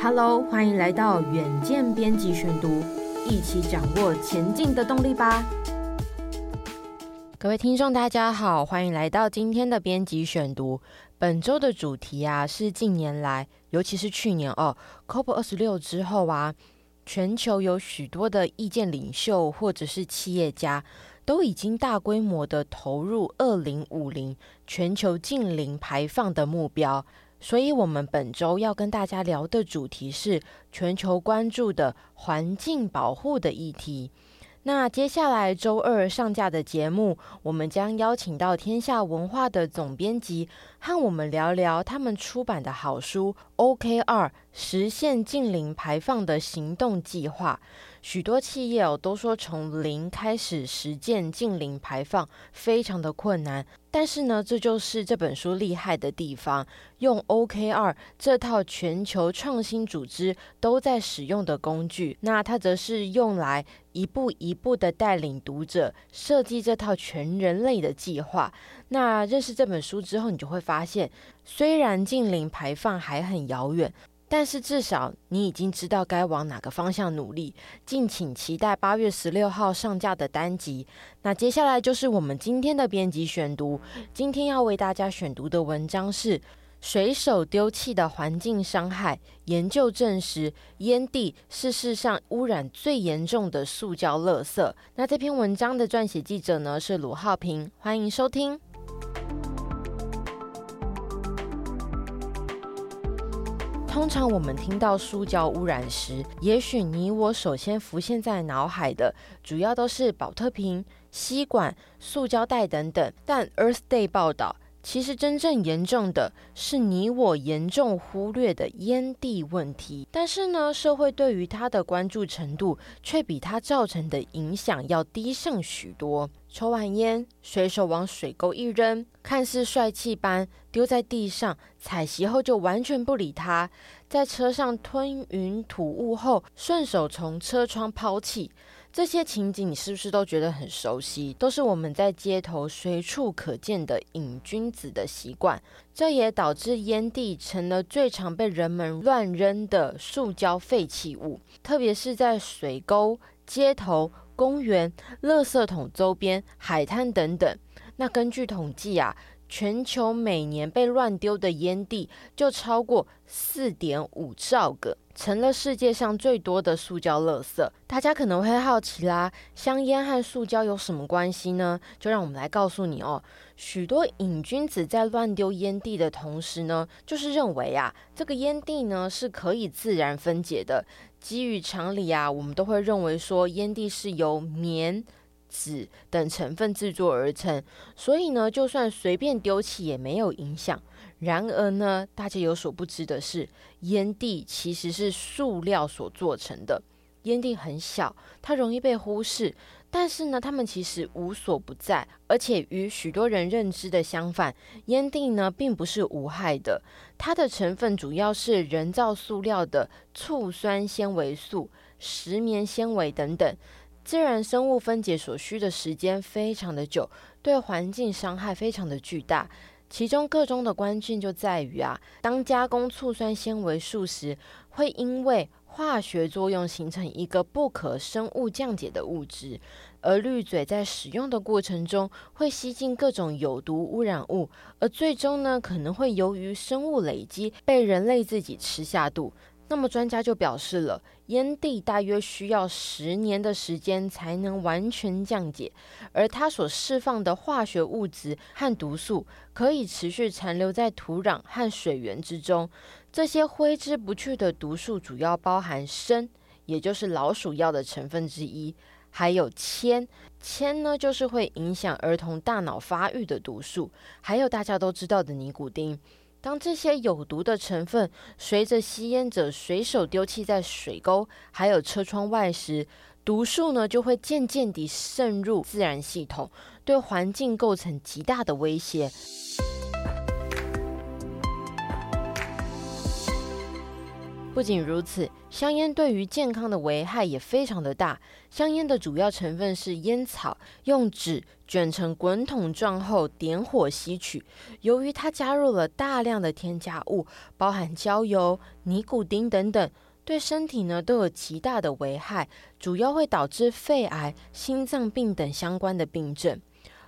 Hello，欢迎来到远见编辑选读，一起掌握前进的动力吧。各位听众，大家好，欢迎来到今天的编辑选读。本周的主题啊，是近年来，尤其是去年哦，COP 二十六之后啊，全球有许多的意见领袖或者是企业家，都已经大规模的投入二零五零全球净零排放的目标。所以，我们本周要跟大家聊的主题是全球关注的环境保护的议题。那接下来周二上架的节目，我们将邀请到天下文化的总编辑，和我们聊聊他们出版的好书《OKR 实现净零排放的行动计划》。许多企业哦都说，从零开始实践净零排放非常的困难。但是呢，这就是这本书厉害的地方，用 OKR 这套全球创新组织都在使用的工具，那它则是用来一步一步的带领读者设计这套全人类的计划。那认识这本书之后，你就会发现，虽然净零排放还很遥远。但是至少你已经知道该往哪个方向努力，敬请期待八月十六号上架的单集。那接下来就是我们今天的编辑选读，今天要为大家选读的文章是《随手丢弃的环境伤害》，研究证实烟蒂是世上污染最严重的塑胶垃圾。那这篇文章的撰写记者呢是鲁浩平，欢迎收听。通常我们听到塑胶污染时，也许你我首先浮现在脑海的，主要都是宝特瓶、吸管、塑胶袋等等。但 Earth Day 报道，其实真正严重的是你我严重忽略的烟蒂问题。但是呢，社会对于它的关注程度却比它造成的影响要低上许多。抽完烟，随手往水沟一扔，看似帅气般丢在地上，踩熄后就完全不理他。在车上吞云吐雾后，顺手从车窗抛弃。这些情景你是不是都觉得很熟悉？都是我们在街头随处可见的瘾君子的习惯。这也导致烟蒂成了最常被人们乱扔的塑胶废弃物，特别是在水沟、街头。公园、垃圾桶周边、海滩等等。那根据统计啊，全球每年被乱丢的烟蒂就超过四点五兆个，成了世界上最多的塑胶垃圾。大家可能会好奇啦，香烟和塑胶有什么关系呢？就让我们来告诉你哦。许多瘾君子在乱丢烟蒂的同时呢，就是认为啊，这个烟蒂呢是可以自然分解的。基于常理啊，我们都会认为说烟蒂是由棉、纸等成分制作而成，所以呢，就算随便丢弃也没有影响。然而呢，大家有所不知的是，烟蒂其实是塑料所做成的。烟蒂很小，它容易被忽视。但是呢，它们其实无所不在，而且与许多人认知的相反，烟蒂呢并不是无害的。它的成分主要是人造塑料的醋酸纤维素、石棉纤维等等，自然生物分解所需的时间非常的久，对环境伤害非常的巨大。其中个中的关键就在于啊，当加工醋酸纤维素时，会因为化学作用形成一个不可生物降解的物质，而滤嘴在使用的过程中会吸进各种有毒污染物，而最终呢，可能会由于生物累积被人类自己吃下肚。那么专家就表示了，烟蒂大约需要十年的时间才能完全降解，而它所释放的化学物质和毒素可以持续残留在土壤和水源之中。这些挥之不去的毒素主要包含砷，也就是老鼠药的成分之一，还有铅，铅呢就是会影响儿童大脑发育的毒素，还有大家都知道的尼古丁。当这些有毒的成分随着吸烟者随手丢弃在水沟，还有车窗外时，毒素呢就会渐渐地渗入自然系统，对环境构成极大的威胁。不仅如此，香烟对于健康的危害也非常的大。香烟的主要成分是烟草，用纸卷成滚筒状后点火吸取。由于它加入了大量的添加物，包含焦油、尼古丁等等，对身体呢都有极大的危害，主要会导致肺癌、心脏病等相关的病症。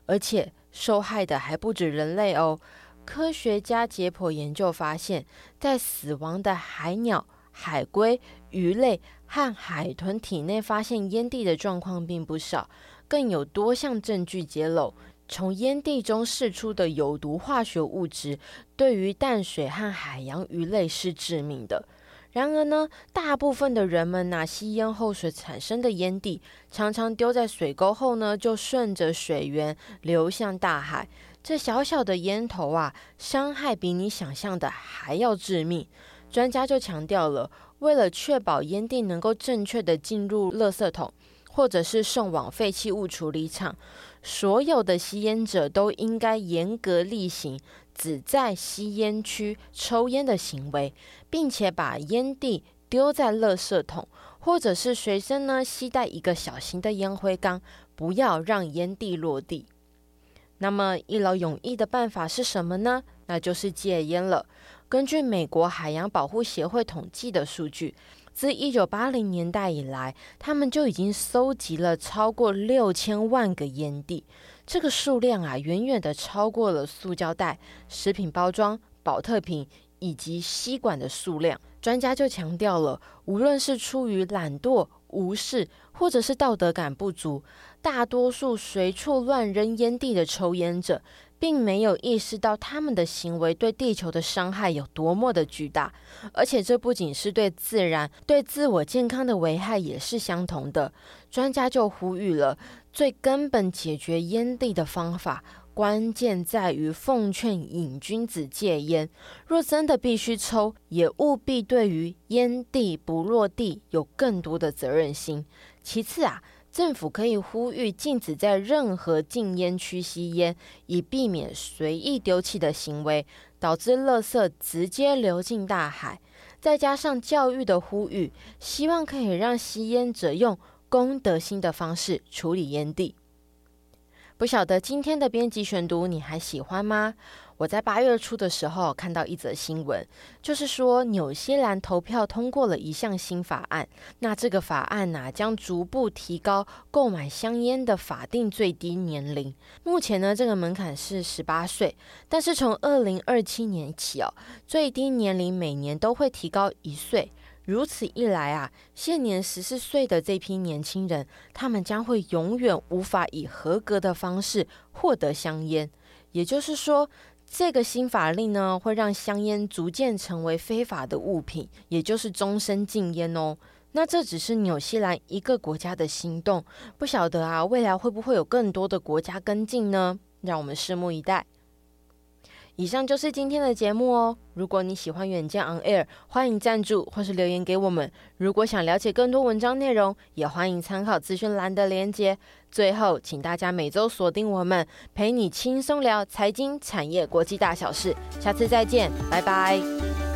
而且受害的还不止人类哦。科学家解剖研究发现，在死亡的海鸟、海龟、鱼类和海豚体内发现烟蒂的状况并不少，更有多项证据揭露，从烟蒂中释出的有毒化学物质，对于淡水和海洋鱼类是致命的。然而呢，大部分的人们拿吸烟后所产生的烟蒂，常常丢在水沟后呢，就顺着水源流向大海。这小小的烟头啊，伤害比你想象的还要致命。专家就强调了，为了确保烟蒂能够正确地进入垃圾桶，或者是送往废弃物处理厂，所有的吸烟者都应该严格例行只在吸烟区抽烟的行为，并且把烟蒂丢在垃圾桶，或者是随身呢携带一个小型的烟灰缸，不要让烟蒂落地。那么一劳永逸的办法是什么呢？那就是戒烟了。根据美国海洋保护协会统计的数据，自一九八零年代以来，他们就已经搜集了超过六千万个烟蒂。这个数量啊，远远的超过了塑胶袋、食品包装、保特瓶以及吸管的数量。专家就强调了，无论是出于懒惰、无视，或者是道德感不足。大多数随处乱扔烟蒂的抽烟者，并没有意识到他们的行为对地球的伤害有多么的巨大，而且这不仅是对自然、对自我健康的危害也是相同的。专家就呼吁了，最根本解决烟蒂的方法，关键在于奉劝瘾君子戒烟。若真的必须抽，也务必对于烟蒂不落地有更多的责任心。其次啊。政府可以呼吁禁止在任何禁烟区吸烟，以避免随意丢弃的行为，导致垃圾直接流进大海。再加上教育的呼吁，希望可以让吸烟者用公德心的方式处理烟蒂。不晓得今天的编辑选读你还喜欢吗？我在八月初的时候看到一则新闻，就是说纽西兰投票通过了一项新法案。那这个法案呢、将逐步提高购买香烟的法定最低年龄。目前呢，这个门槛是十八岁，但是从二零二七年起哦，最低年龄每年都会提高一岁。如此一来啊，现年十四岁的这批年轻人，他们将会永远无法以合格的方式获得香烟。也就是说，这个新法令呢，会让香烟逐渐成为非法的物品，也就是终身禁烟哦。那这只是纽西兰一个国家的行动，不晓得啊，未来会不会有更多的国家跟进呢？让我们拭目以待。以上就是今天的节目哦。如果你喜欢远见 On Air，欢迎赞助或是留言给我们。如果想了解更多文章内容，也欢迎参考资讯栏的连接。最后，请大家每周锁定我们，陪你轻松聊财经、产业、国际大小事。下次再见，拜拜。